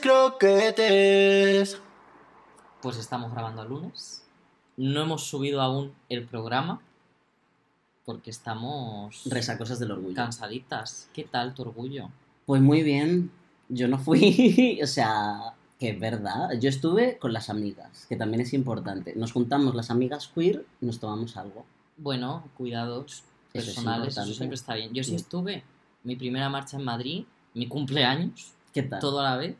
Croquetes. Pues estamos grabando el lunes. No hemos subido aún el programa porque estamos Resacosas del orgullo. cansaditas. ¿Qué tal tu orgullo? Pues muy bien, yo no fui, o sea, que es verdad. Yo estuve con las amigas, que también es importante. Nos juntamos las amigas queer y nos tomamos algo. Bueno, cuidados Eso es personales, eso siempre está bien. Yo sí Sí. estuve, mi primera marcha en Madrid, mi cumpleaños, ¿Qué tal? todo a la vez.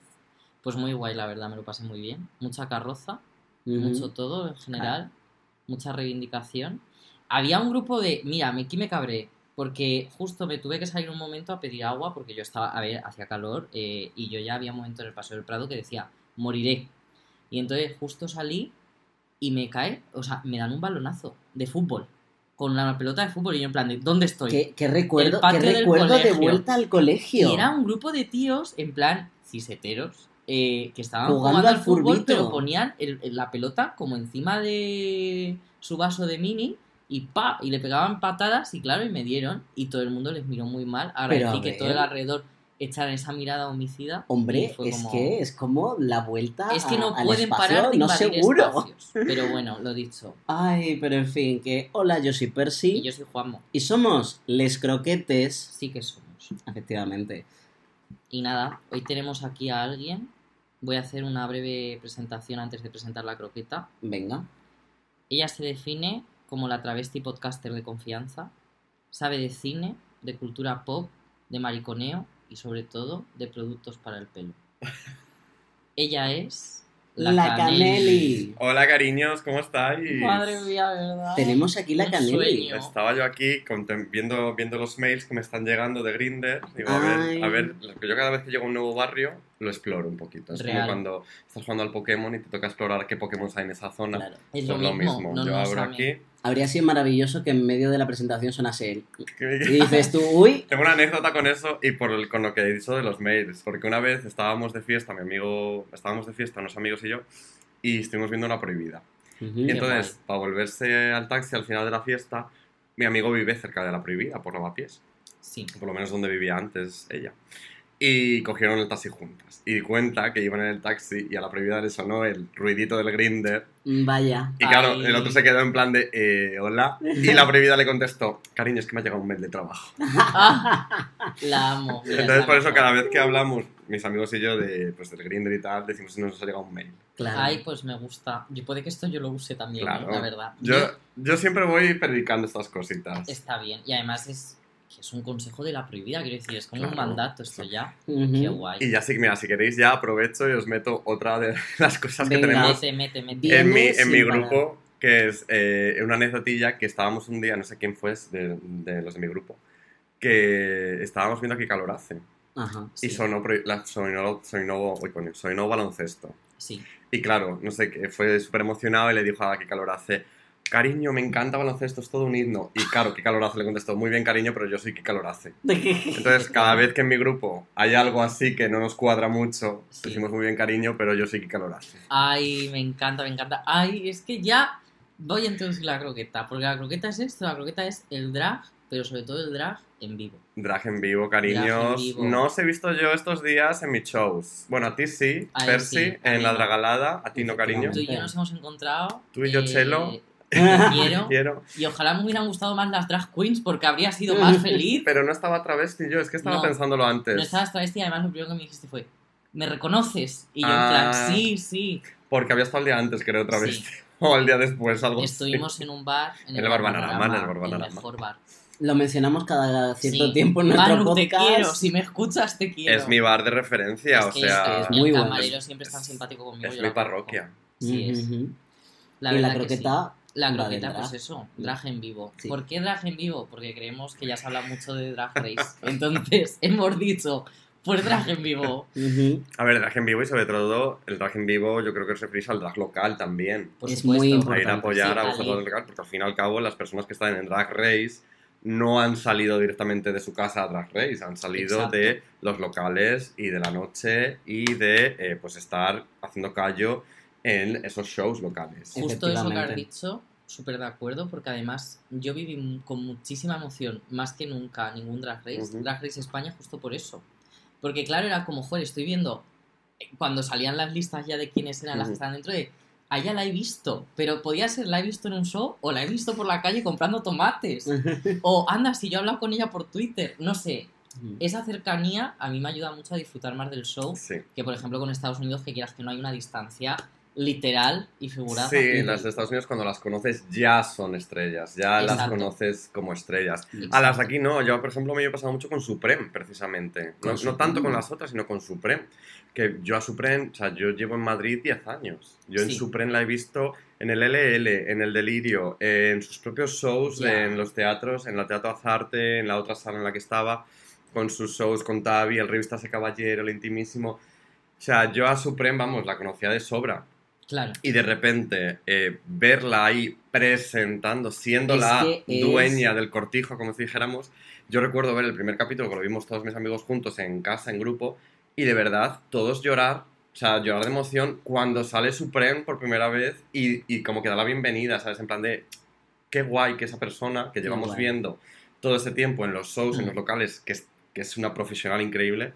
Pues muy guay, la verdad, me lo pasé muy bien. Mucha carroza, mucho todo en general, mucha reivindicación. Había un grupo de, mira, aquí me cabré, porque justo me tuve que salir un momento a pedir agua porque yo estaba, a ver, hacía calor eh, y yo ya había un momento en el Paseo del Prado que decía, moriré. Y entonces justo salí y me cae, o sea, me dan un balonazo de fútbol, con una pelota de fútbol y yo en plan de, ¿dónde estoy? ¿Qué, qué recuerdo, qué recuerdo de vuelta al colegio? Y era un grupo de tíos, en plan, ciseteros, eh, que estaban Jugando jugando, al fútbol, furbito. pero ponían el- el- la pelota como encima de su vaso de mini y pa, y le pegaban patadas y claro, y me dieron, y todo el mundo les miró muy mal. Agradecí que todo el alrededor echara esa mirada homicida. Hombre, es como- que es como la vuelta Es que no a- pueden espacio parar de no seguro. espacios. Pero bueno, lo dicho. Ay, pero en fin, que hola, yo soy Percy Y yo soy Juanmo. y somos Les Croquetes, Sí que somos. efectivamente. Y nada, hoy tenemos aquí a alguien. Voy a hacer una breve presentación antes de presentar la croqueta. Venga. Ella se define como la travesti podcaster de confianza. Sabe de cine, de cultura pop, de mariconeo y sobre todo de productos para el pelo. Ella es La, Caneli. Hola cariños, ¿cómo estáis? Madre mía, ¿verdad? Tenemos aquí la Un sueño. Estaba yo aquí contem- viendo, viendo los mails que me están llegando de Grinder. Digo, a ver, a ver, que yo cada vez que llego a un nuevo barrio lo exploro un poquito. Es Real. como cuando estás jugando al Pokémon y te toca explorar qué Pokémon hay en esa zona. Claro. Es Pues lo mismo. No, yo no, abro aquí. Habría sido maravilloso que en medio de la presentación sonase él. Y dices tú, uy, Tengo una anécdota con eso y por el- con lo que he dicho de los mails. Porque una vez estábamos de fiesta, mi amigo, estábamos de fiesta, unos amigos y yo, y estuvimos viendo La Prohibida. Y Qué entonces, guay. para volverse al taxi al final de la fiesta, mi amigo vive cerca de La Prohibida, por Lavapiés. Sí. por lo menos donde vivía antes ella. Y cogieron el taxi juntas. Y cuenta que iban en el taxi y a la prohibida le sonó el ruidito del grinder. vaya. Y claro, Ay. el otro se quedó en plan de, eh, hola. Y la prohibida le contestó, cariño, es que me ha llegado un mail de trabajo. La amo. mira, es Entonces, la por eso, cada vez que hablamos, mis amigos y yo, de, pues, del grinder y tal, decimos nos ha llegado un mail. Claro. Ay, pues me gusta. Yo puede que esto yo lo use también, ¿eh? Claro. la verdad. Yo, yo siempre voy predicando estas cositas. Está bien. Y además es es un consejo de la prohibida, quiero decir, es como un Claro. mandato esto ya. Ujú. Qué guay. Y ya sí, mira, si queréis ya aprovecho y os meto otra de las cosas que Venga. tenemos Mete, mete, mete. En mi, en mi parar. grupo, que es eh, una anécdotilla que estábamos un día, no sé quién fue, de, de los de mi grupo, que estábamos viendo qué calor hace. Ajá. Y Sí. sonó, pro- la, sonó, sonó, coño, sonó baloncesto. Sí. Y claro, no sé, qué, fue súper emocionado y le dijo, ah, qué calor hace. Cariño, me encanta baloncesto, es todo un himno. Y claro, qué calor hace, le contestó, muy bien, cariño, pero yo soy qué calor hace. Entonces, cada vez que en mi grupo hay algo así que no nos cuadra mucho, Sí. decimos muy bien, cariño, pero yo sí que calor hace. Ay, me encanta, me encanta. Ay, es que ya voy a introducir la croqueta. Porque la croqueta es esto, la croqueta es el drag, pero sobre todo el drag en vivo. Drag en vivo, Drag en cariños. vivo. No os he visto yo estos días en mis shows. Bueno, a ti sí, A Percy, sí, en la. Dragalada. A ti no, cariño. Tú y yo nos hemos encontrado. Tú y yo, eh, Chelo. te quiero. Quiero. Y ojalá me hubieran gustado más las drag queens porque habría sido más feliz. Pero no estaba travesti yo, es que estaba No. pensándolo antes. No estabas travesti y además lo primero que me dijiste fue, ¿me reconoces? Y yo en Ah. plan, sí, sí. Porque había estado el día antes, creo, travesti. O el día después, algo así. Estuvimos en un bar. En, En el Barbanarama, en el el mejor bar. Lo mencionamos cada cierto Sí. tiempo en nuestro Manu, te podcast. quiero. Si me escuchas, te quiero. Es mi bar de referencia, Es o que sea. es, muy el bueno. camarero siempre es tan simpático conmigo. es yo mi parroquia. conozco. Sí es. Ujú. La y la que croqueta. La croqueta, drag. pues eso, drag en vivo. Sí. ¿Por qué drag en vivo? Porque creemos que ya se habla mucho de drag race. Entonces, hemos dicho, pues drag en vivo. A ver, drag en vivo y sobre todo el drag en vivo yo creo que os referís al drag local también. Por Es supuesto. muy A importante. ir a apoyar sí, a vosotros local, porque al fin y al cabo las personas que están en Drag Race no han salido directamente de su casa a Drag Race, han salido Exacto. de los locales y de la noche y de eh, pues estar haciendo callo en esos shows locales. Justo eso que has dicho, súper de acuerdo, porque además yo viví con muchísima emoción, más que nunca, ningún Drag Race, Ujú. Drag Race España, justo por eso. Porque claro, era como, joder, estoy viendo cuando salían las listas ya de quiénes eran las que estaban dentro de... A ella la he visto, pero podía ser la he visto en un show o la he visto por la calle comprando tomates. O anda, si yo he hablado con ella por Twitter, no sé. Esa cercanía a mí me ayuda mucho a disfrutar más del show Sí. que, por ejemplo, con Estados Unidos, que quieras que no hay una distancia literal y figurada. Sí, las de Estados Unidos cuando las conoces ya son estrellas, ya las Exacto. conoces como estrellas. Exacto. A las de aquí no, yo por ejemplo me he pasado mucho con Supreme, precisamente. No, no tanto con las otras, sino con Supreme. Que yo a Supreme, o sea, yo llevo en Madrid 10 años. Yo en Sí. Supreme la he visto en el LL, en el Delirio, en sus propios shows, Ya. en los teatros, en la Teatro Azarte, en la otra sala en la que estaba, con sus shows con Tavi, el Revista Ese Caballero, el Intimísimo. O sea, yo a Supreme, vamos, la conocía de sobra. Claro. Y de repente eh, verla ahí presentando, siendo Es la es- dueña del cortijo, como si dijéramos. Yo recuerdo ver el primer capítulo que lo vimos todos mis amigos juntos en casa, en grupo, y de verdad, todos llorar, o sea, llorar de emoción cuando sale Supreme por primera vez y, y como que da la bienvenida, ¿sabes? En plan de, qué guay que esa persona que llevamos viendo todo ese tiempo en los shows, en Mm. los locales, que es, que es una profesional increíble,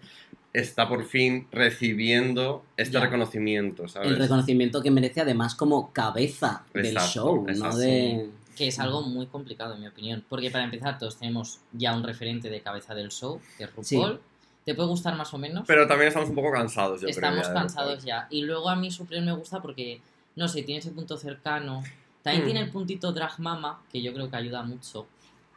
está por fin recibiendo este Ya. reconocimiento, ¿sabes? El reconocimiento que merece además como cabeza del Exacto, show, es no de... Que es algo muy complicado, en mi opinión. Porque para empezar, todos tenemos ya un referente de cabeza del show, que es RuPaul. Sí. Te puede gustar más o menos. Pero también estamos un poco cansados, yo creo. Estamos ya de cansados ya. Y luego a mí Supreme me gusta porque, no sé, tiene ese punto cercano. También Mm. tiene el puntito drag mama, que yo creo que ayuda mucho.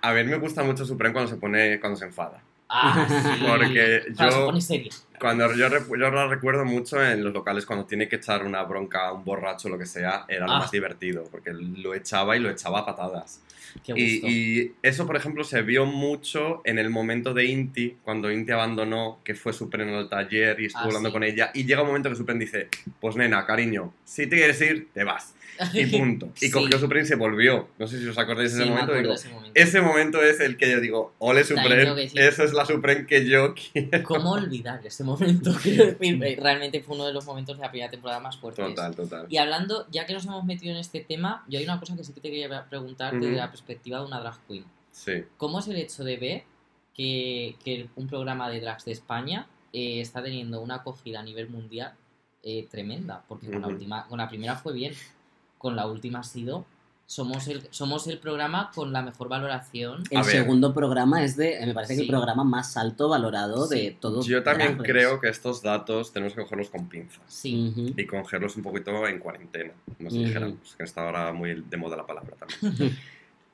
A ver, me gusta mucho Supreme cuando se pone, cuando se enfada. Ah, sí. Porque se yo- pone seria. Cuando yo, yo la recuerdo mucho en los locales cuando tiene que echar una bronca a un borracho o lo que sea, era lo Ah. más divertido, porque lo echaba y lo echaba a patadas. Qué Y, gusto. y eso, por ejemplo, se vio mucho en el momento de Inti, cuando Inti abandonó, que fue Supreme al taller y estuvo Ah, hablando sí. con ella, y llega un momento que Supreme dice, pues nena, cariño, si te quieres ir, te vas. Y punto. Y Sí. cogió Supreme y se volvió. No sé si os acordáis de Sí, ese me momento. digo, ese momento. ese momento es el que yo digo, ole decir- eso es la Supreme que yo quiero. ¿Cómo olvidar ese momento? Quiero decir, eh, realmente fue uno de los momentos de la primera temporada más fuertes. Total, total. Y hablando, ya que nos hemos metido en este tema, yo hay una cosa que sí que te quería preguntar desde la perspectiva de una drag queen. Sí. ¿Cómo es el hecho de ver que, que un programa de drags de España eh, está teniendo una acogida a nivel mundial eh, tremenda? Porque con, la última, con la primera fue bien, con la última ha sido... Somos el, somos el programa con la mejor valoración. El A segundo programa es de, me parece que el Sí. programa más alto valorado Sí. de todo. Yo también creo que estos datos tenemos que cogerlos con pinzas. Sí, Ujú. Y cogerlos un poquito en cuarentena, como si Ujú. dijéramos, que está ahora muy de moda la palabra también.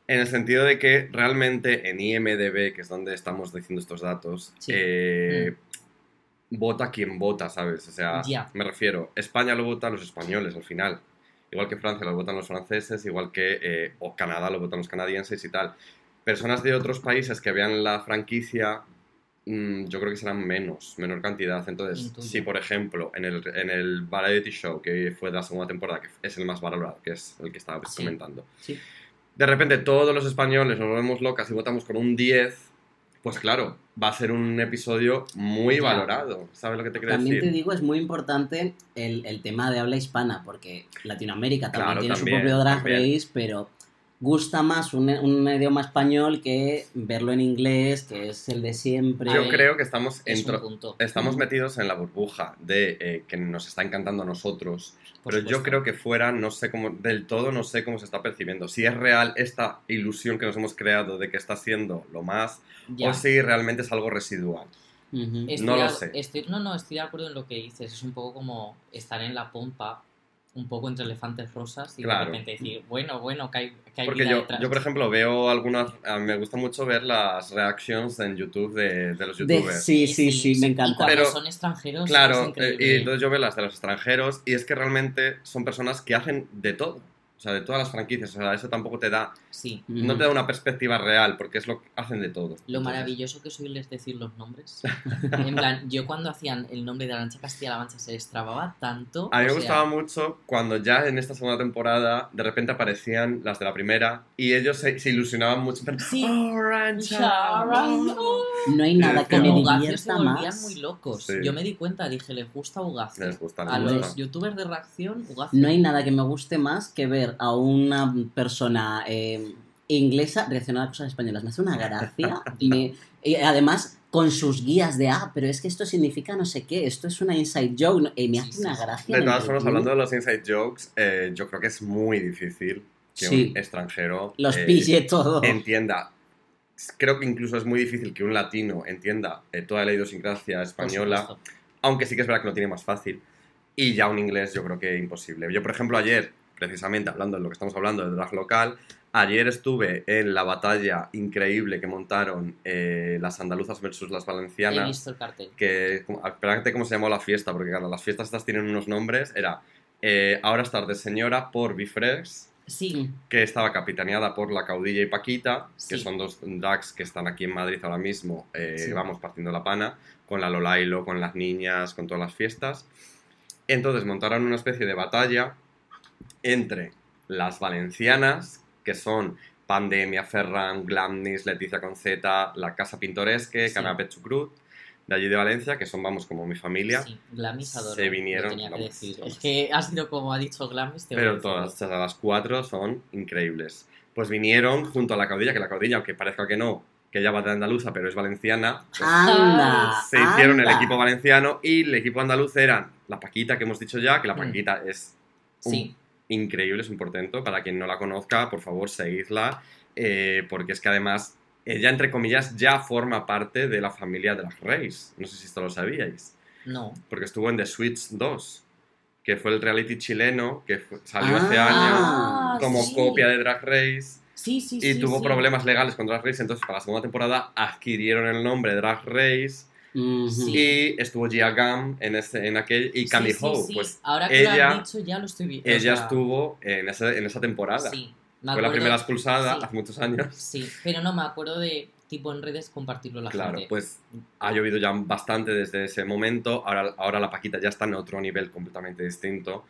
en el sentido de que realmente en IMDB, que es donde estamos diciendo estos datos, Sí. eh, vota quien vota, ¿sabes? O sea, Ya. me refiero, España lo votan los españoles al final. Igual que Francia lo votan los franceses, igual que eh, o Canadá lo votan los canadienses y tal. Personas de otros países que vean la franquicia, mm, yo creo que serán menos, menor cantidad. Entonces, si por ejemplo en el, en el Variety Show, que fue de la segunda temporada, que es el más valorado, que es el que estaba Sí. comentando, sí. de repente todos los españoles nos volvemos locas y votamos con un 10, pues claro, va a ser un episodio muy valorado. ¿Sabes lo que te quiero También te decir? digo, es muy importante el, el tema de habla hispana, porque Latinoamérica también Claro, tiene también, su propio Drag también. Race, pero gusta más un, un idioma español que verlo en inglés, que es el de siempre. Yo creo que estamos, Es punto. estamos metidos en la burbuja de eh, que nos está encantando a nosotros, por pero yo supuesto. creo que fuera, no sé cómo, del todo no sé cómo se está percibiendo. Si es real esta ilusión que nos hemos creado de que está siendo lo más, Ya. o si realmente es algo residual. Ujú. Estoy No lo sé. estoy- no, no, estoy de acuerdo en lo que dices. Es un poco como estar en la pompa, un poco entre elefantes rosas y Claro. de repente decir, bueno, bueno, que hay, que hay Porque vida yo, detrás. yo, por ejemplo, veo algunas, a mí me gusta mucho ver las reactions en YouTube de, de los De- youtubers. sí, sí, sí, me encanta. Pero- son extranjeros, es Claro, eh, increíble. y entonces yo veo las de los extranjeros y es que realmente son personas que hacen de todo. O sea, de todas las franquicias. O sea, eso tampoco te da, Sí. No te da una perspectiva real porque es lo que hacen de todo. Lo Entonces, maravilloso que es oírles decir los nombres. en plan, yo cuando hacían el nombre de Arancha Castilla-La Mancha se les trababa tanto. A mí me sea, gustaba mucho cuando ya en esta segunda temporada de repente aparecían las de la primera y ellos se, se ilusionaban mucho. plan, Sí. "Oh, oh". No hay nada que me se divierta volvían más. muy locos. Sí. Yo me di cuenta, dije, les gusta Ugacio. Les gusta, les A gusta. los youtubers de reacción, Ugacio. No hay nada que me guste más que ver a una persona eh, inglesa reaccionar a cosas españolas. Me hace una gracia. me- y además, con sus guías de, ah, pero es que esto significa no sé qué, esto es una inside joke, ¿no? me hace una gracia. De todas formas, hablando de los inside jokes, eh, yo creo que es muy difícil que Sí. un extranjero Los eh, pille todo. entienda. Creo que incluso es muy difícil que un latino entienda eh, toda la idiosincrasia española, aunque sí que es verdad que lo tiene más fácil. Y ya un inglés yo creo que imposible. Yo, por ejemplo, ayer, precisamente hablando de lo que estamos hablando, del drag local, ayer estuve en la batalla increíble que montaron eh, las andaluzas versus las He valencianas. visto el cartel. que espérate cómo se llamó la fiesta, porque claro, las fiestas estas tienen unos nombres. Era eh, Ahora es tarde señora por Bifrex, Sí, que estaba capitaneada por la caudilla y Paquita, que son dos drags que están aquí en Madrid ahora mismo, eh, Sí. vamos partiendo la pana, con la Lolailo, con las niñas, con todas las fiestas. Entonces montaron una especie de batalla entre las valencianas, que son Pandemia, Ferran, Glamnis, Leticia Conceta, La Casa Pintoresque, Sí. Canapé Chucrut, de allí de Valencia, que son, vamos, como mi familia. sí. Glamis adoro. Se vinieron, tenía que decir. Es que ha sido como ha dicho Glamis. Pero todas, o sea, las cuatro son increíbles. Pues vinieron junto a la caudilla, que la caudilla, aunque parezca que no, que ella va de andaluza, pero es valenciana, pues Anda. se hicieron el equipo valenciano y el equipo andaluz eran la Paquita, que hemos dicho ya, que la Mm. Paquita es un- Sí, increíble, es un portento. Para quien no la conozca, por favor, seguidla, eh, porque es que además ella, entre comillas, ya forma parte de la familia Drag Race. No sé si esto lo sabíais, no. porque estuvo en The Switch 2, que fue el reality chileno que fue- salió hace Ah. años como sí. copia de Drag Race Sí, sí, y sí. tuvo problemas legales con Drag Race, entonces para la segunda temporada adquirieron el nombre Drag Race Sí. y estuvo Gia Gam en, ese, en aquel y Candy Sí, sí, Ho, sí. pues Ahora que lo ella- has dicho, ya lo estoy viendo. ella o sea, estuvo en, ese- en esa temporada. Sí, me Fue la primera expulsada sí. hace muchos años. Sí, pero no me acuerdo de tipo en redes compartirlo la Claro, gente. pues ha llovido ya bastante desde ese momento. Ahora, ahora la Paquita ya está en otro nivel completamente distinto.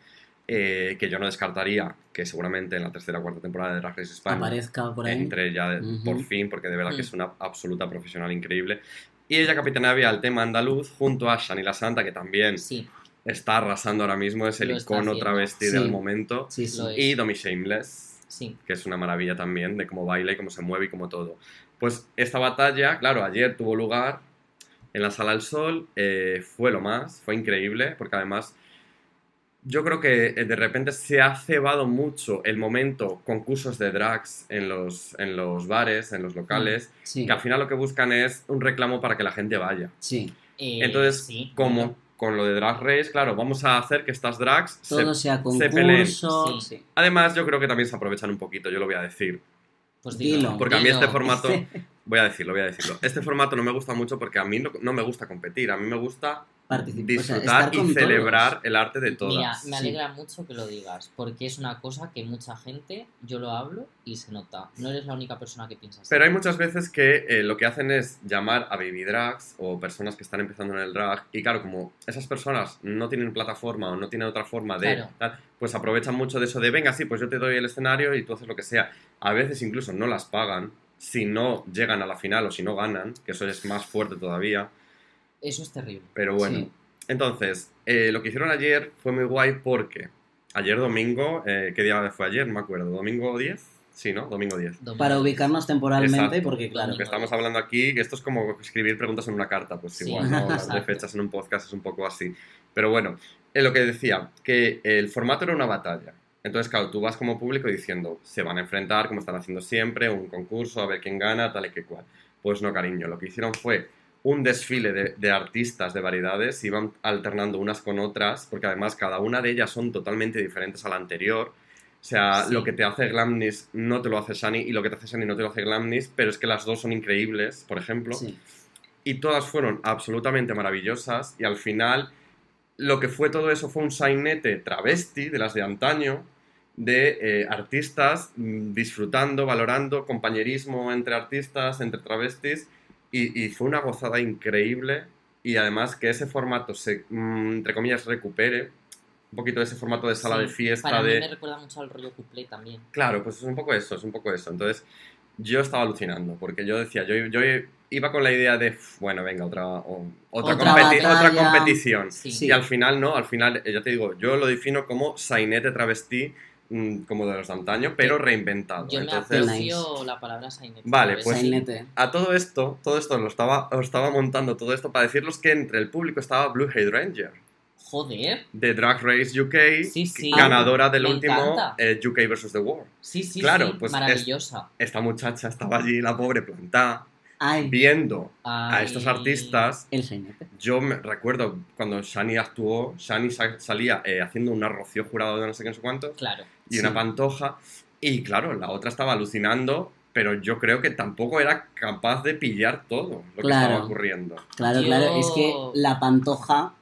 eh, que yo no descartaría que seguramente en la tercera o cuarta temporada de Drag Race España Aparezca por ahí. entre ya de- por fin, porque de verdad Mm. que es una absoluta profesional increíble. Y ella capitaneaba el tema andaluz junto a Shani La Santa, que también Sí, está arrasando ahora mismo, es el Lo icono travesti Sí. del momento. Sí. Y Domi Shameless, sí. que es una maravilla también de cómo baila y cómo se mueve y cómo todo. Pues esta batalla, claro, ayer tuvo lugar en la Sala del Sol, eh, fue lo más, fue increíble, porque además yo creo que eh, de repente se ha cebado mucho el momento concursos de drags en los, en los bares, en los locales, Sí, que al final lo que buscan es un reclamo para que la gente vaya. sí. Eh, Entonces, sí, Como con lo de Drag Race, claro, vamos a hacer que estas drags se sea se peleen. concurso. Sí. sí. Además, yo creo que también se aprovechan un poquito, yo lo voy a decir. Pues dilo. dilo. Porque a mí este formato, voy a decirlo, voy a decirlo. Este formato no me gusta mucho porque a mí no, no me gusta competir, a mí me gusta Participa- o sea, disfrutar y todos. celebrar el arte de todas. Mira, me Sí. alegra mucho que lo digas, porque es una cosa que mucha gente, yo lo hablo y se nota. No eres la única persona que piensa así. Pero hay muchas veces que eh, lo que hacen es llamar a baby drags o personas que están empezando en el drag y claro, como esas personas no tienen plataforma o no tienen otra forma de Claro. tal, pues aprovechan mucho de eso de venga, sí, pues yo te doy el escenario y tú haces lo que sea. A veces incluso no las pagan si no llegan a la final o si no ganan, que eso es más fuerte todavía. Eso es terrible. Pero bueno, Sí. entonces, eh, lo que hicieron ayer fue muy guay porque ayer domingo, eh, ¿qué día fue ayer? No me acuerdo, ¿domingo 10? Sí, ¿no? Domingo 10. Domingo. Para ubicarnos temporalmente, Exacto. porque claro. Que estamos hablando aquí, que esto es como escribir preguntas en una carta, pues Sí. igual, ¿no? De fechas en un podcast es un poco así. Pero bueno, es lo que decía, que el formato era una batalla. Entonces, claro, tú vas como público diciendo, se van a enfrentar, como están haciendo siempre, un concurso, a ver quién gana, tal y que cual. Pues no, cariño, lo que hicieron fue un desfile de, de artistas de variedades, iban alternando unas con otras, porque además cada una de ellas son totalmente diferentes a la anterior. O sea, Sí. lo que te hace Glamnis no te lo hace Shani y lo que te hace Shani no te lo hace Glamnis, pero es que las dos son increíbles, por ejemplo sí. y todas fueron absolutamente maravillosas y al final lo que fue todo eso fue un sainete travesti de las de antaño de eh, artistas mm, disfrutando, valorando compañerismo entre artistas, entre travestis y, y fue una gozada increíble y además que ese formato se, mm, entre comillas, recupere un poquito de ese formato de sala Sí, de fiesta Para de... mí me recuerda mucho al rollo cuplé también. Claro, pues es un poco eso, es un poco eso. Entonces, yo estaba alucinando, porque yo decía, yo, yo iba con la idea de, "Uf, bueno, venga, otra, o- otra, Otra competi- otra competición. Sí. Sí. Y al final, no, al final, eh, ya te digo, yo lo defino como sainete travestí como de los de antaño, pero reinventado. Yo me Entonces, la palabra sainete. Vale, pues- Sainete. a todo esto, todo esto lo estaba, lo estaba montando todo esto para decirles que entre el público estaba Blue Hydrangea, Joder. de Drag Race UK, Sí, sí. ganadora del Me último eh, UK vs. The World. Sí, sí, Claro, sí. pues es- maravillosa. Esta muchacha estaba allí, la pobre plantada, Ay, viendo a Ay. estos artistas. Yo me recuerdo cuando Shani actuó, Shani sa- salía eh, haciendo un rocío jurado de no sé qué, no sé cuánto, Claro. y Sí. una pantoja, y claro, la otra estaba alucinando, pero yo creo que tampoco era capaz de pillar todo lo que Claro. estaba ocurriendo. Claro, Yo- claro, es que la pantoja,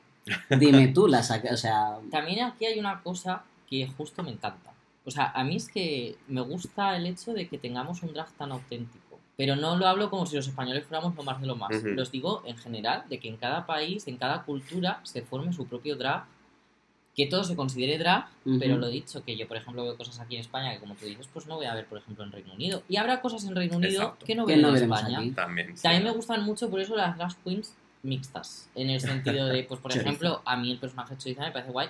dime tú, la saca, o sea, También aquí hay una cosa que justo me encanta. O sea, a mí es que me gusta el hecho de que tengamos un drag tan auténtico. Pero no lo hablo como si los españoles fuéramos lo más de lo más. Ujú. Los digo en general, de que en cada país, en cada cultura, se forme su propio drag. Que todo se considere drag, Ujú. pero lo dicho, que yo, por ejemplo, veo cosas aquí en España que, como tú dices, pues no voy a ver, por ejemplo, en Reino Unido. Y habrá cosas en Reino Unido Exacto. que no veo no en España. aquí. También. sí. También me gustan mucho por eso las drag queens mixtas. En el sentido de, pues por ejemplo, a mí el personaje choriza me parece guay.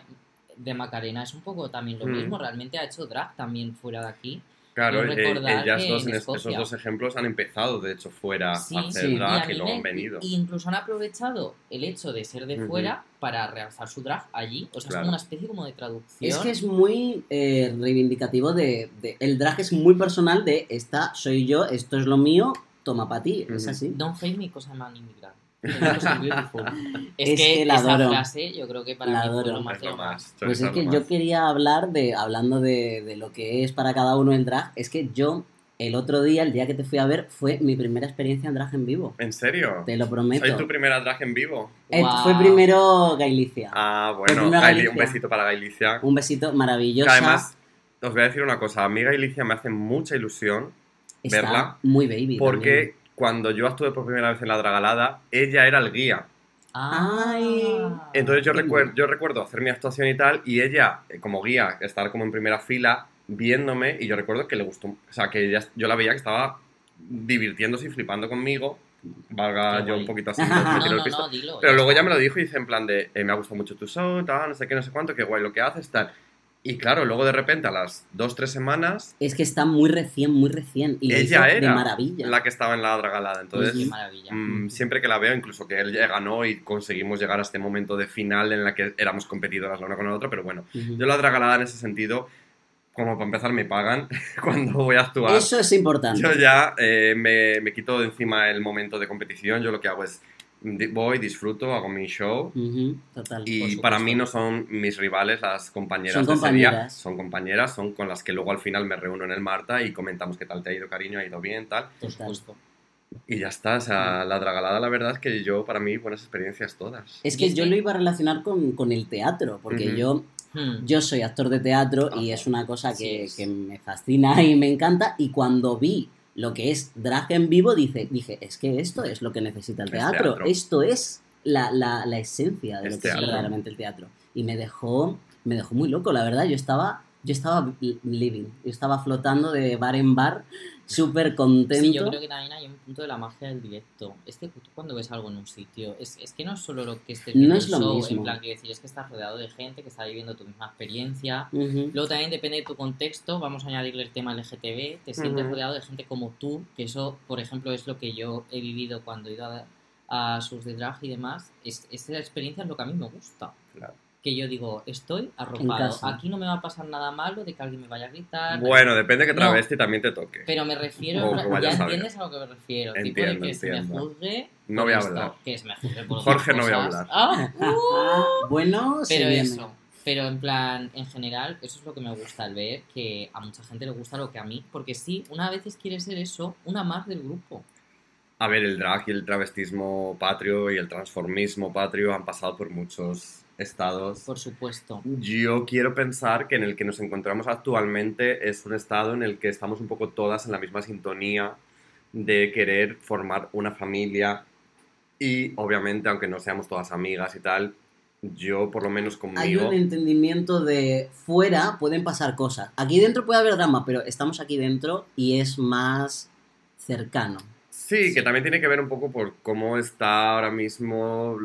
De Macarena es un poco también lo Mm. mismo. Realmente ha hecho drag también fuera de aquí. Claro, eh, en es- Escocia- esos dos ejemplos, han empezado, de hecho, fuera Sí, a hacer sí. Drag y, luego han venido. y incluso han aprovechado el hecho de ser de fuera para realzar su drag allí. O sea, es como una especie como de traducción. Es que es muy eh, reivindicativo de, de- El drag es muy personal de esta soy yo, esto es lo mío, toma para ti. Es así. Don't hate me cause I'm an es, Es que, que la esa adoro. frase yo creo que para La mí fue adoro. lo más Es lo. Pues es que yo quería hablar de, hablando de, de lo que es para cada uno el drag, es que yo, el otro día, el día que te fui a ver, fue mi primera experiencia en drag en vivo. ¿En serio? Te lo prometo. ¿Soy tu primera drag en vivo? Eh, Wow. Fue primero Gailicia. Ah, bueno, una Gaili- Galicia. un besito para Gailicia. Un besito Que maravilloso. además, os voy a decir una cosa, a mí Gailicia me hace mucha ilusión Está verla, muy baby. porque también. Cuando yo actué por primera vez en la Dragalada, ella era el guía. Ay. Entonces yo, qué recuer- mono. yo recuerdo hacer mi actuación y tal, y ella, eh, como guía, estar como en primera fila, viéndome, y yo recuerdo que le gustó, o sea, que ella, yo la veía que estaba divirtiéndose y flipando conmigo, valga Qué yo guay. un poquito así, No, me No, tiro el pisto. no, dilo. Pero ya luego está. ya me lo dijo y dice en plan de, eh, me ha gustado mucho tu show, tal, no sé qué, no sé cuánto, qué guay lo que haces, tal. Y claro, luego de repente a las dos, tres semanas, Es que está muy recién, muy recién. Y Ella hizo de era maravilla. la que estaba en la Dragalada. Entonces, Qué maravilla. mm, siempre que la veo, incluso que él ya ganó y conseguimos llegar a este momento de final en la que éramos competidoras la una con la otra, pero bueno, Ujú. yo la Dragalada en ese sentido, como para empezar me pagan cuando voy a actuar. Eso es importante. Yo ya eh, me, me quito de encima el momento de competición, yo lo que hago es voy, disfruto, hago mi show Total. y para mí no son mis rivales las compañeras Son de ese día. compañeras. Son compañeras, son con las que luego al final me reúno en el Marta y comentamos qué tal te ha ido, cariño, ha ido bien, tal. Total. Y ya está, o sea, la dragalada la verdad es que yo, para mí, buenas experiencias todas. Es que yo lo iba a relacionar con, con el teatro, porque yo, Hmm. yo soy actor de teatro y es una cosa que, Sí. que me fascina y me encanta. Y cuando vi lo que es drag en vivo, dice, dije, es que esto es lo que necesita el teatro. teatro. Esto es la, la- la esencia de Es lo que es verdaderamente el teatro. Y me dejó, me dejó muy loco, la verdad. Yo estaba, yo estaba li- living, yo estaba flotando de bar en bar, súper contento. Sí, yo creo que también hay un punto de la magia del directo. Es que tú cuando ves algo en un sitio, es, es que no es solo lo que estés No viendo es el lo show, mismo. en plan, quiero decir, es que estás rodeado de gente que está viviendo tu misma experiencia. Ujú. Luego también depende de tu contexto, vamos a añadirle el tema LGTB, te sientes Ujú. rodeado de gente como tú, que eso, por ejemplo, es lo que yo he vivido cuando he ido a, a sus de drag y demás. Es, esa experiencia es lo que a mí me gusta. Claro. Que yo digo, estoy arropado. Aquí no me va a pasar nada malo de que alguien me vaya a gritar. Bueno, depende que No. travesti también te toque. pero me refiero, O ya entiendes a lo que me refiero. tipo Entiendo, de que se me juzgue. No voy a esto, hablar. Que se me juzgue por Jorge, no voy a hablar. Ah, uh. bueno, pero viene. eso. Pero en plan, en general, eso es lo que me gusta, el ver que a mucha gente le gusta lo que a mí. Porque sí, una vez quiere ser eso, una más del grupo. A ver, el drag y el travestismo patrio y el transformismo patrio han pasado por muchos estados. Por supuesto. Yo quiero pensar que en el que nos encontramos actualmente es un estado en el que estamos un poco todas en la misma sintonía de querer formar una familia y obviamente, aunque no seamos todas amigas y tal, yo por lo menos Hay conmigo... un entendimiento de fuera pueden pasar cosas. Aquí dentro puede haber drama, pero estamos aquí dentro y es más cercano. Sí, que también tiene que ver un poco por cómo está ahora mismo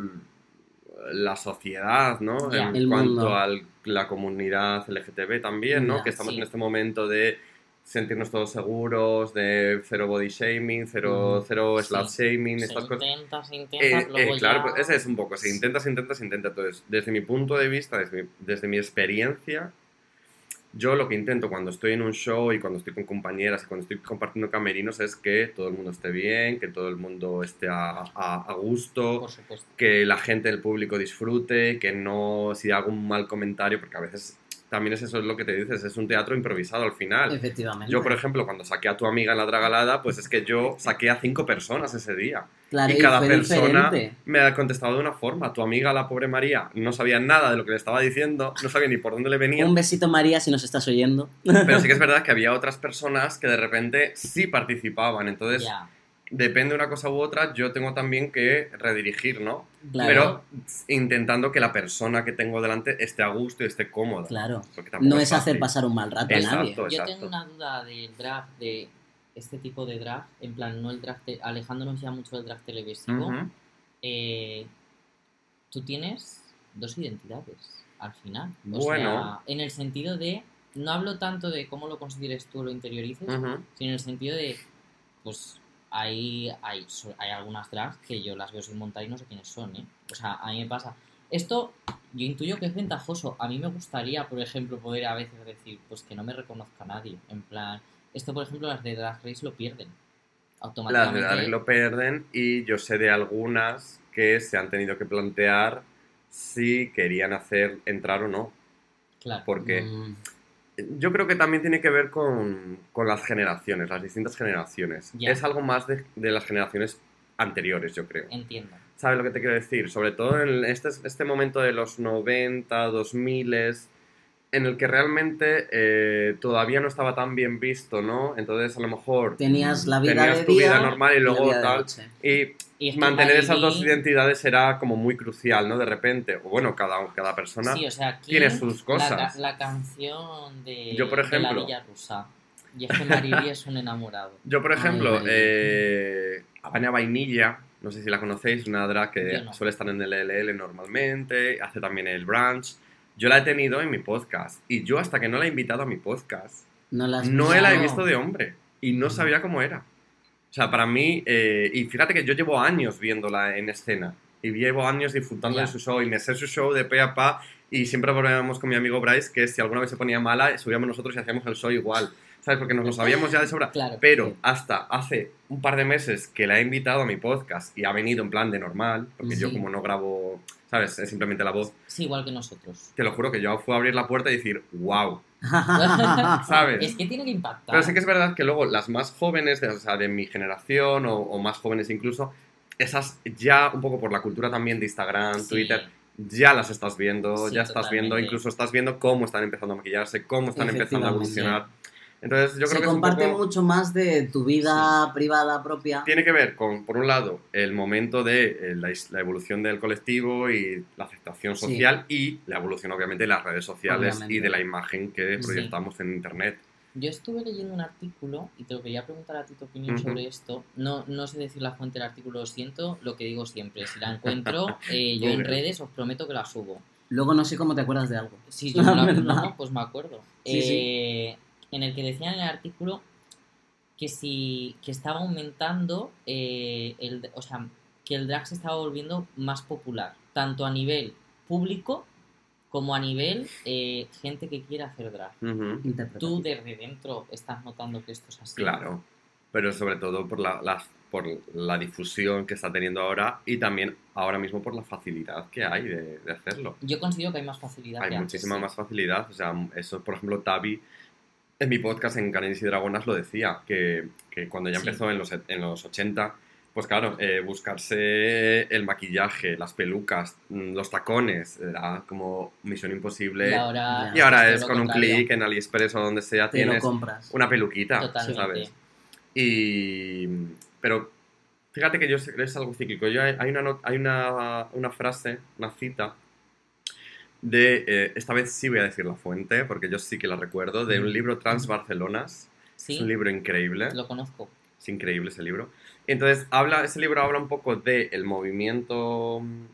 la sociedad, ¿no? En El cuanto a la comunidad LGTB también, ¿no? Que estamos sí. en este momento de sentirnos todos seguros, de cero body shaming, cero, cero Sí. slut shaming, Se estas cosas. intenta, se Eh, intenta, eh, luego claro, ya... pues ese es un poco, se intenta, se intenta, se intenta. Entonces, desde mi punto de vista, desde mi, desde mi experiencia, yo lo que intento cuando estoy en un show y cuando estoy con compañeras y cuando estoy compartiendo camerinos es que todo el mundo esté bien, que todo el mundo esté a, a- a gusto, Por que la gente del público disfrute, que no si hago un mal comentario, porque a veces también es eso es lo que te dices, es un teatro improvisado al final. Efectivamente. Yo, por ejemplo, cuando saqué a tu amiga en la Dragalada, pues es que yo saqué a cinco personas ese día. Claro, y cada persona diferente. me ha contestado de una forma. Tu amiga, la pobre María, no sabía nada de lo que le estaba diciendo, no sabía ni por dónde le venía. Un besito, María, si nos estás oyendo. Pero sí que es verdad que había otras personas que de repente sí participaban. Entonces, depende de una cosa u otra, yo tengo también que redirigir, ¿no? Claro. Pero intentando que la persona que tengo delante esté a gusto y esté cómoda. Claro. No es hacer pasar un mal rato a nadie. Exacto. Yo tengo una duda del drag, de este tipo de drag, en plan, no el drag, te- alejándonos ya mucho del drag televisivo. Eh, tú tienes dos identidades al final. O Bueno. sea, en el sentido de, no hablo tanto de cómo lo consideres tú o lo interiorices, sino en el sentido de, pues, hay, hay, hay algunas drags que yo las veo sin montar y no sé quiénes son, ¿eh? O sea, a mí me pasa. Esto yo intuyo que es ventajoso. A mí me gustaría, por ejemplo, poder a veces decir, pues que no me reconozca nadie. En plan, esto, por ejemplo, las de Drag Race lo pierden. Las Automáticamente. de Dark lo pierden y yo sé de algunas que se han tenido que plantear si querían hacer entrar o no. Claro. Porque Mm, yo creo que también tiene que ver con, con las generaciones, las distintas generaciones. Es algo más de, de las generaciones anteriores, yo creo. Entiendo. ¿Sabes lo que te quiero decir? Sobre todo en este, este momento de los 90, 2000, en el que realmente eh, todavía no estaba tan bien visto, ¿no? Entonces a lo mejor... Tenías la vida Tenías de tu día vida normal y luego de tal. noche. Y Y es mantener esas dos identidades era como muy crucial, ¿no? De repente, o bueno, cada, cada persona Sí, o sea, tiene sus cosas. la canción de, Yo, por de la ejemplo- Villa Rusa. Y es que Marili es un enamorado. Yo, por ejemplo, eh, Habana Vainilla, no sé si la conocéis, una drag que no. suele estar en el LL normalmente, hace también el brunch. Yo la he tenido en mi podcast y yo hasta que no la he invitado a mi podcast, No, las no la he visto de hombre y no sabía cómo era. O sea, para mí, eh, y fíjate que yo llevo años viéndola en escena y llevo años disfrutando Ya. de su show y me sé su show de pe a pa y siempre volvíamos con mi amigo Bryce que si alguna vez se ponía mala, subíamos nosotros y hacíamos el show igual, ¿sabes? Porque nos lo sabíamos ya de sobra. Claro. Pero Sí. hasta hace un par de meses que la he invitado a mi podcast y ha venido en plan de normal, porque yo como no grabo, ¿sabes? Es simplemente la voz. Sí, igual que nosotros. Te lo juro que yo fui a abrir la puerta y decir, wow, ¿sabes? Es que tiene que impactar. Pero sí que es verdad que luego las más jóvenes, de, o sea, de mi generación o, o más jóvenes incluso, esas ya un poco por la cultura también de Instagram, Sí. Twitter, ya las estás viendo, Sí, ya estás viendo, incluso estás viendo cómo están empezando a maquillarse, cómo están empezando a evolucionar. Entonces yo creo Se que es un comparte poco- mucho más de tu vida privada propia. tiene que ver con, por un lado, el momento de eh, la, evolución del colectivo y la aceptación Sí. social y la evolución, obviamente, de las redes sociales Obviamente. y de la imagen que Sí. proyectamos en Internet. Yo estuve leyendo un artículo y te lo quería preguntar a ti tu opinión sobre esto. No, no sé decir la fuente del artículo, lo siento, lo que digo siempre. Si la encuentro, eh, yo en redes os prometo que la subo. Luego no sé cómo te acuerdas de algo. Si yo La no la no, pues me acuerdo. Sí, sí. Eh, En el que decían en el artículo que si que estaba aumentando eh, el, o sea, que el drag se estaba volviendo más popular, tanto a nivel público como a nivel eh, gente que quiere hacer drag. Tú desde dentro estás notando que esto es así. Claro, pero sobre todo por la, la- por la difusión que está teniendo ahora y también ahora mismo por la facilidad que hay de, de hacerlo. Yo considero que hay más facilidad. Hay que antes, muchísima sí. más facilidad. O sea, eso, por ejemplo, Tavi en mi podcast en Canelis y Dragonas lo decía, que, que cuando ya Sí. empezó en los, en los 80, pues claro, eh, buscarse el maquillaje, las pelucas, mm, los tacones, era como misión imposible. Y ahora, Y ahora todo es con un clic en AliExpress o donde sea Te tienes compras. una peluquita, Totalmente. ¿sabes? Y, pero fíjate que yo es algo cíclico. Yo hay, hay una, hay una, una frase, una cita de, eh, esta vez sí voy a decir la fuente, porque yo sí que la recuerdo, de un libro Trans Barcelonas. Sí, Es un libro increíble. lo conozco. Es increíble ese libro. Entonces, habla, ese libro habla un poco del movimiento mm,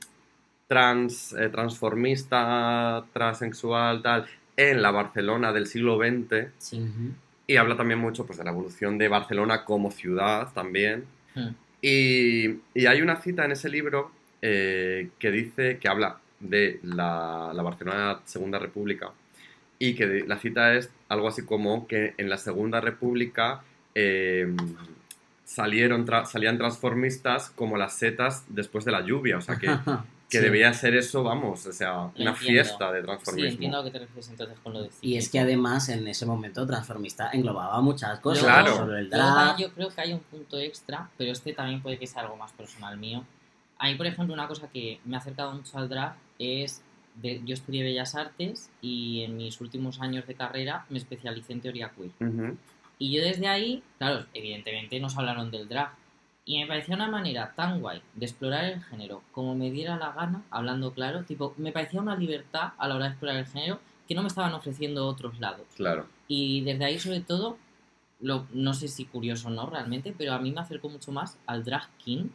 trans, eh, transformista, transexual, tal, en la Barcelona del siglo XX. Sí. Y habla también mucho pues, de la evolución de Barcelona como ciudad también. Y, y hay una cita en ese libro eh, que dice, que habla de la, la Barcelona Segunda República y que de- la cita es algo así como que en la Segunda República eh, salieron tra- salían transformistas como las setas después de la lluvia, o sea que, que Sí. debía ser eso, vamos, o sea, una entiendo. fiesta de Sí, transformismo. entiendo a qué te refieres entonces con lo de Y es que además en ese momento transformista englobaba muchas cosas, Claro. solo el drag. yo creo que hay un punto extra, pero este también puede que sea algo más personal mío. A mí, por ejemplo, una cosa que me ha acercado mucho al drag es, de- yo estudié Bellas Artes y en mis últimos años de carrera me especialicé en teoría queer. Ujú. Y yo desde ahí, claro, evidentemente nos hablaron del drag. Y me parecía una manera tan guay de explorar el género como me diera la gana, hablando claro, tipo, me parecía una libertad a la hora de explorar el género que no me estaban ofreciendo otros lados. Claro. Y desde ahí, sobre todo, lo, no sé si curioso o no realmente, pero a mí me acercó mucho más al drag king.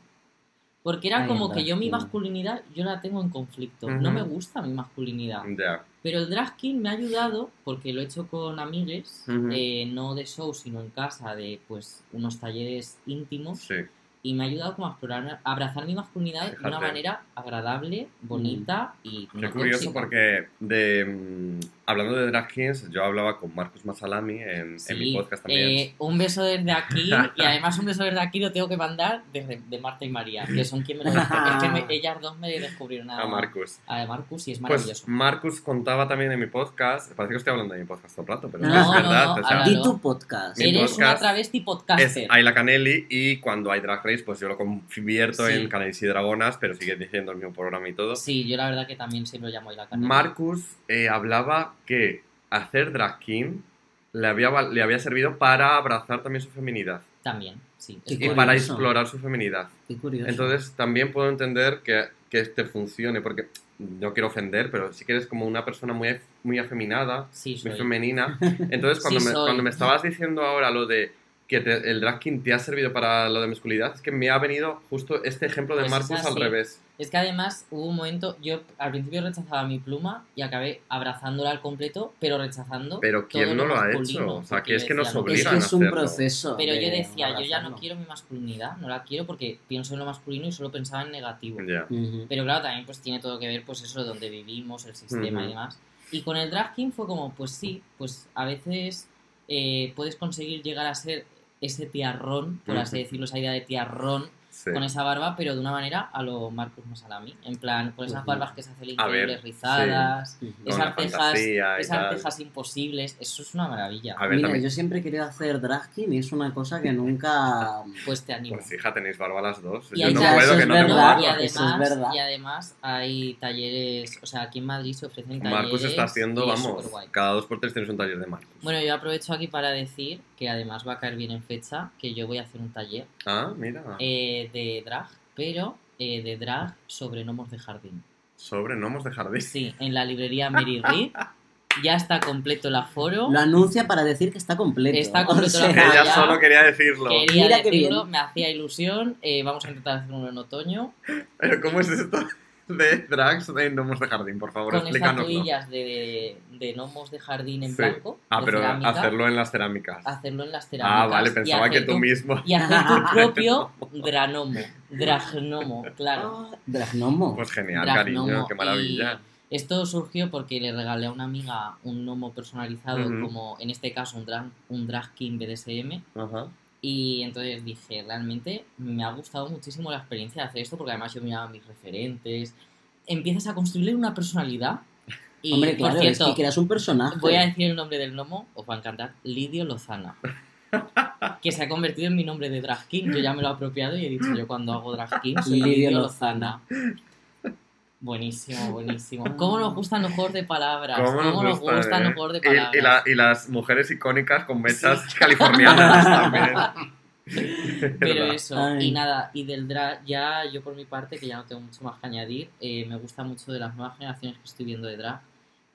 Porque era Ay, como que yo mi masculinidad, yo la tengo en conflicto. No me gusta mi masculinidad. Ya. Pero el drag king me ha ayudado, porque lo he hecho con amigues, eh, no de show, sino en casa, de pues unos talleres íntimos. Sí. Y me ha ayudado como a explorar, a abrazar mi masculinidad de una manera agradable, bonita y Qué no curioso tóxica. porque de mm, hablando de drag kings, yo hablaba con Marcus Masalami en, en mi podcast también. eh, un beso desde aquí y además un beso desde aquí lo tengo que mandar desde de Marta y María, que son quien me lo es que me- ellas dos me descubrieron a, a Marcus. a Marcus y es Pues maravilloso. Marcus contaba también en mi podcast, parece que estoy hablando de mi podcast todo el rato, pero No, es no, verdad. no, o sea, háblalo. Di tu podcast. Mi Eres una podcast travesti es podcaster. Ayla Canelli y cuando hay Drag Race, pues yo lo convierto Sí. en Canelis y Dragonas, pero sigue diciendo el mismo programa y todo. Sí, yo la verdad que también siempre lo llamo la canela. Marcus eh, hablaba que hacer drag king le había, val- le había servido para abrazar también su feminidad También, sí. Y para explorar su feminidad. Qué curioso. Entonces también puedo entender que, que este funcione, porque no quiero ofender, pero sí que eres como una persona muy, muy afeminada, Sí, muy femenina. Entonces cuando, Sí, me, cuando me estabas diciendo ahora lo de que te- el drag king te ha servido para lo de masculinidad, es que me ha venido justo este ejemplo de Pues es Marcus al revés. Es que además hubo un momento, yo al principio rechazaba mi pluma y acabé abrazándola al completo, pero rechazando. Pero todo ¿quién no lo ha masculino, hecho? O sea, que es yo que nos decía, no, es obligan que es un hacerlo. proceso. Pero yo de decía, yo ya no quiero mi masculinidad, no la quiero porque pienso en lo masculino y solo pensaba en negativo. Pero claro, también pues tiene todo que ver pues eso de donde vivimos, el sistema y demás. Y con el drag king fue como, pues sí, pues a veces eh, puedes conseguir llegar a ser ese tiarrón, por así decirlo, esa idea de tiarrón Sí. con esa barba, pero de una manera a lo Marcus Masalami. En plan, con esas barbas que se hacen ver, increíbles, rizadas, esas cejas, esas cejas imposibles, eso es una maravilla. A ver, Mira, también. yo siempre he querido hacer drag king y es una cosa que nunca... Pues te animo. Pues hija, tenéis barba las dos. Y Yo no puedo eso que es no tengo verdad, y barba. eso es además, verdad. y además hay talleres, o sea, aquí en Madrid se ofrecen talleres. Marcus está haciendo, vamos, cada dos por tres tienes un taller de Marcus. Bueno, yo aprovecho aquí para decir que además va a caer bien en fecha, que yo voy a hacer un taller Ah, mira. eh, de drag, pero eh, de drag sobre gnomos de jardín. Sobre gnomos de jardín. Sí, en la librería Mary Reed. Ya está completo el aforo. Lo anuncia para decir que está completo. Está completo O sea, la Ella ya. solo quería decirlo. Quería Mira decirlo, me hacía ilusión. eh, vamos a intentar hacerlo en otoño. Pero ¿cómo es esto de drags de gnomos de jardín? Por favor, Con estatuillas de, de gnomos de jardín en Sí. blanco. Ah, de pero cerámica, hacerlo en las cerámicas. hacerlo en las cerámicas. Ah, vale, pensaba que tú tu- mismo. Y hacer tu propio dranomo. Dragnomo, claro. Ah, Dragnomo. Pues genial, Dragnomo. cariño, qué maravilla. Y esto surgió porque le regalé a una amiga un gnomo personalizado, como en este caso un drag, un drag king BDSM. Ajá. Y entonces dije, realmente me ha gustado muchísimo la experiencia de hacer esto, porque además yo miraba mis referentes. Empiezas a construirle una personalidad. Y Hombre, por claro, cierto, es que creas un personaje. voy a decir el nombre del gnomo, os va a encantar, Lidio Lozana. que se ha convertido en mi nombre de drag king. Yo ya me lo he apropiado y he dicho yo cuando hago drag king soy Lidio Lidio Lozana. Lozana. Buenísimo, buenísimo. ¿Cómo nos gustan los juegos de palabras? ¿Cómo ¿Cómo, nos gustan, gustan eh? los juegos de Y, palabras? y la- y las mujeres icónicas con mechas californianas también. Pero eso, Ay. y nada, y del drag, ya yo por mi parte, que ya no tengo mucho más que añadir, eh, me gusta mucho de las nuevas generaciones que estoy viendo de drag.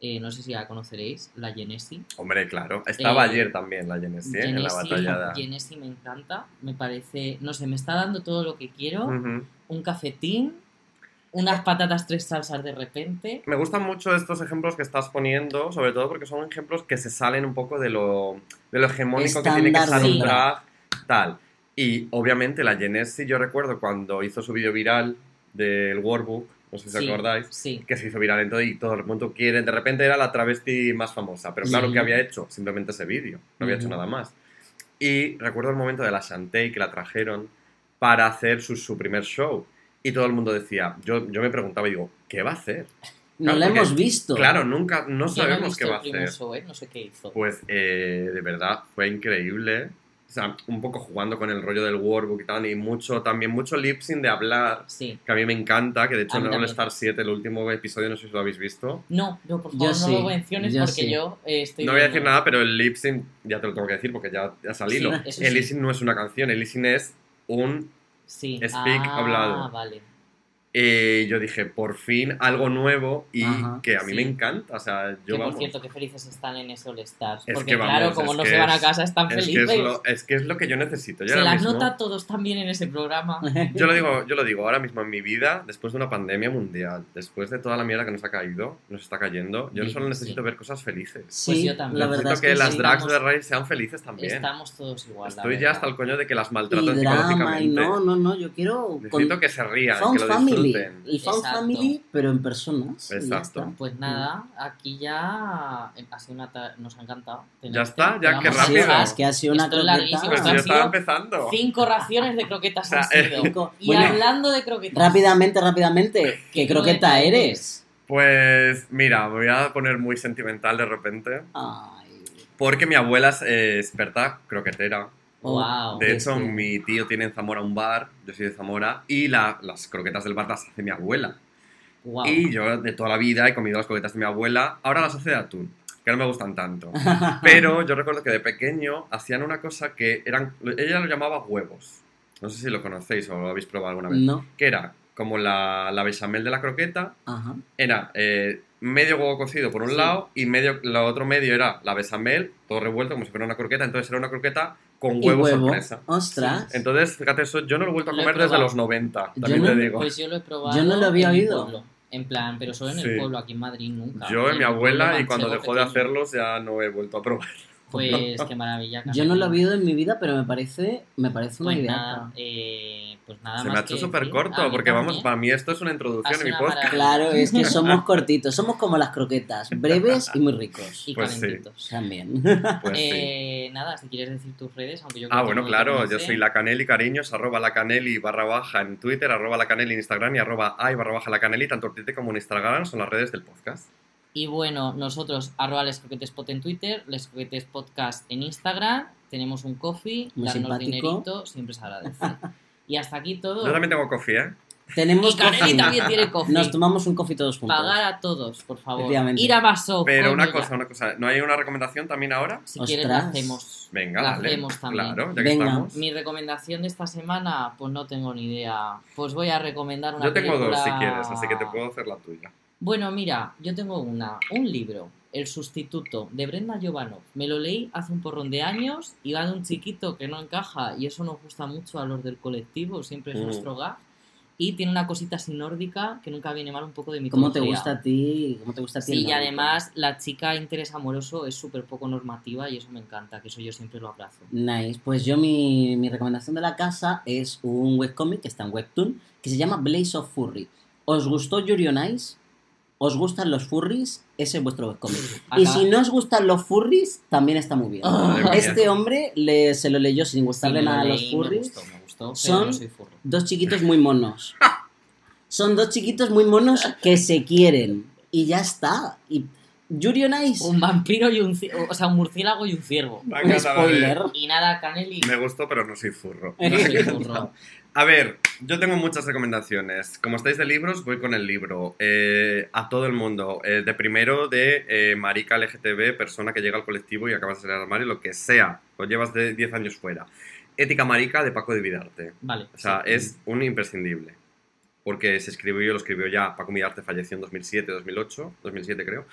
Eh, no sé si la conoceréis, la Genesi. Hombre, claro. Estaba Eh, ayer también la Genesis, ¿eh? en la Genesi, batallada. Genesi me encanta, me parece, no sé, me está dando todo lo que quiero. Ujú. Un cafetín, unas patatas tres salsas de repente. Me gustan mucho estos ejemplos que estás poniendo, sobre todo porque son ejemplos que se salen un poco de lo, de lo hegemónico que tiene que Estándar ser un drag, tal. Y obviamente la Genesi, yo recuerdo cuando hizo su vídeo viral del workbook, no sé si Sí, os acordáis, Sí. que se hizo viral en todo y todo el mundo quiere, de repente era la travesti más famosa, pero claro Sí. que había hecho simplemente ese vídeo, no había hecho Ujú. nada más. Y recuerdo el momento de la Shantae que la trajeron para hacer su, su primer show. Y todo el mundo decía, yo, yo me preguntaba y digo, ¿qué va a hacer? No la porque- hemos visto. Claro, nunca, no sabemos qué va a hacer. show, ¿eh? No sé qué hizo. Pues eh, de verdad fue increíble. O sea, un poco jugando con el rollo del workbook y tal, y mucho, también mucho lip sync de hablar, Sí. que a mí me encanta, que de hecho en All. Star 7, el último episodio, no sé si lo habéis visto. No, no, por Yo favor, sí, no lo menciones yo porque sí. yo eh, estoy. No voy a decir nada, pero el lip sync, ya te lo tengo que decir porque ya, ya salido. El sí. lip sync no es una canción, el lip sync es un Sí. Speak ah, hablado. vale. Eh, yo dije, por fin algo nuevo y Ajá, que a mí sí. me encanta. O sea, yo que por cierto, qué felices están en ese All Stars. Es Porque que claro, como no se van a casa, están es, que felices. es, lo, es que es lo que yo necesito. Yo, se las mismo- nota todos también en ese programa. yo lo digo, yo lo digo ahora mismo en mi vida, después de una pandemia mundial, después de toda la mierda que nos ha caído, nos está cayendo, yo Sí, solo necesito sí. ver cosas felices. Sí, Pues yo también. la verdad necesito es que, que, las drags estamos- de Ray sean felices también. Estamos todos igual. la Estoy ya verdad. hasta el coño de que las Y maltraten drama, y psicológicamente. no, no, no, yo quiero... Necesito con- que se rían, que lo Family. El Found Exacto. Family, pero en personas. Exacto. Pues nada, aquí ya eh, ha sido una nos ha encantado. tenerte. Ya está, ya, Sí, rápido. dejar es que ha sido una Esto croqueta. Pues yo estaba empezando. Cinco raciones de croquetas O sea, han sido. Cinco. Y Bueno, hablando de croquetas. rápidamente, rápidamente. ¿Qué croqueta eres? Pues mira, me voy a poner muy sentimental de repente. Ay. Porque mi abuela es eh, experta croquetera. Wow. De hecho, mi tío tiene en Zamora un bar, yo soy de Zamora, y la- las croquetas del bar las hace mi abuela. Wow. Y yo de toda la vida he comido las croquetas de mi abuela, ahora las hace de atún, que no me gustan tanto. Pero yo recuerdo que de pequeño hacían una cosa que eran, ella lo llamaba huevos. No sé si lo conocéis o lo habéis probado alguna vez. No. Que era como la, la bechamel de la croqueta, Ajá. era eh, medio huevo cocido por un Sí. lado y medio, lo otro medio era la bechamel, todo revuelto como si fuera una croqueta, entonces era una croqueta con Y huevo, huevo. sorpresa. Ostras. Entonces, fíjate, eso yo no lo he vuelto a Lo comer desde probado. los 90, Yo también no- te digo. Pues yo lo he probado. Yo no lo había oído. En plan, pero solo en Sí. el pueblo, aquí en Madrid nunca. yo en mi abuela y cuando dejó de pequeño. hacerlos ya no he vuelto a probar. Pues qué maravilla. Yo no lo he oído en mi vida, pero me parece, me parece una Pues idea. nada, eh, pues nada Se más me ha hecho súper corto porque vamos, para mí esto es una introducción en mi podcast. maravilla. Claro, es que somos cortitos, somos como las croquetas, breves y muy ricos. Y Pues sí. calentitos. También. Pues sí. Eh, nada, si quieres decir tus redes, aunque yo creo Ah, que bueno, claro, yo soy la Caneli Cariños, arroba la Caneli barra baja en Twitter, arroba la Caneli en Instagram y arroba ay barra baja la Caneli, tanto en Twitter como en Instagram son las redes del podcast. Y bueno, nosotros, arroba Les Croquetes Pod en Twitter, Les Croquetes Podcast en Instagram, tenemos un coffee, Muy darnos simpático. dinerito, siempre se agradece. y hasta aquí todo. Yo también tengo coffee, ¿eh? Tenemos Y Caneli coffee. también tiene coffee. Nos tomamos un coffee todos juntos. Pagar a todos, por favor. Efectivamente. Ir a Vaso. Pero una cosa, una cosa, ¿no hay una recomendación también ahora? Si quieres la hacemos. Venga, La dale. hacemos también. Claro, ya que Venga. estamos. Mi recomendación de esta semana, pues no tengo ni idea. Pues voy a recomendar una Yo tengo dos si quieres, así que te puedo hacer la tuya. Bueno, mira, yo tengo una, un libro, El sustituto, de Brenda Giovanov. Me lo leí hace un porrón de años y va de un chiquito que no encaja y eso nos gusta mucho a los del colectivo, siempre es Mm. nuestro gag. Y tiene una cosita así nórdica que nunca viene mal un poco de ¿Cómo mitología. te gusta a ti? ¿Cómo te gusta a ti? Sí, y además la chica interés amoroso es súper poco normativa y eso me encanta, que eso yo siempre lo abrazo. Nice. Pues yo mi, mi recomendación de la casa es un webcomic que está en Webtoon que se llama Blaze of Furry. ¿Os gustó Yuri on Ice? ¿Os gustan los furries? Ese es vuestro webcomic. Y si no os gustan los furries, también está muy bien. Mía. Este hombre le, se lo leyó sin gustarle nada a los leí, Me furries. gustó, me gustó, Son- no soy furro. Dos chiquitos muy monos. Son dos chiquitos muy monos que se quieren. Y ya está. Y Yuri on Ice. Un vampiro y un... O sea, un murciélago y un ciervo. Un spoiler. Y nada, Caneli. Me gustó, pero no soy furro. no soy furro. A ver, yo tengo muchas recomendaciones. Como estáis de libros, voy con el libro. Eh, a todo el mundo. Eh, de primero de eh, marica LGTB, persona que llega al colectivo y acabas de salir al armario, lo que sea. O llevas de 10 años fuera. Ética marica de Paco de Vidarte. Vale. O sea, sí. es un imprescindible. Porque se escribió, lo escribió ya, Paco Vidarte falleció en 2007, 2008, 2007 creo.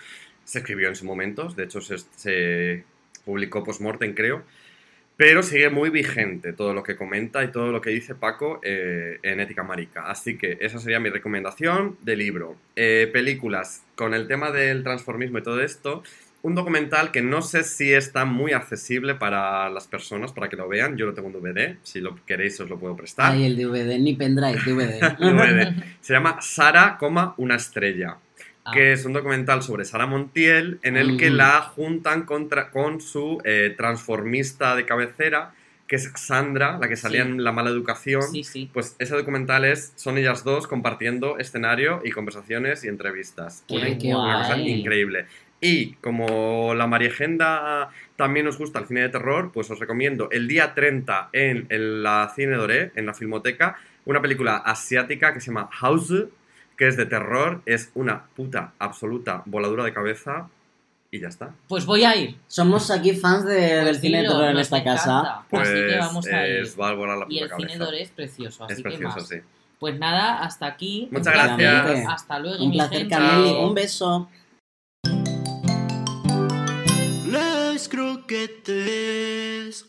Se escribió en su momento, de hecho se, se publicó post-mortem creo. Pero sigue muy vigente todo lo que comenta y todo lo que dice Paco eh, en Ética Marica. Así que esa sería mi recomendación de libro. Eh, películas, con el tema del transformismo y todo esto, un documental que no sé si está muy accesible para las personas, para que lo vean. Yo lo tengo en DVD, si lo queréis os lo puedo prestar. Ay, el DVD, ni pendrive, DVD. DVD. Se llama Sara, una estrella. Ah. Que es un documental sobre Sara Montiel en el que Mm. la juntan contra- con su eh, transformista de cabecera, que es Sandra, la que salía Sí. en La Mala Educación. Sí, sí. Pues ese documental es, son ellas dos compartiendo escenario y conversaciones y entrevistas. Qué una, guay. una cosa increíble. Y como la Mariagenda también os gusta el cine de terror, pues os recomiendo el día 30 en, en la Cine Doré, en la Filmoteca, una película asiática que se llama House, que es de terror, es una puta absoluta voladura de cabeza y ya está. Pues voy a ir. Somos aquí fans de- del Pues cine de terror en nos esta casa. encanta. Pues Así que vamos a ir. es, va a volar la Y el cabeza. cine Doré es precioso, así es que más. sí. Pues nada, hasta aquí. Muchas gracias. Hasta luego, Un mi placer, gente. Cameli. Chao. Un beso. Les croquettes.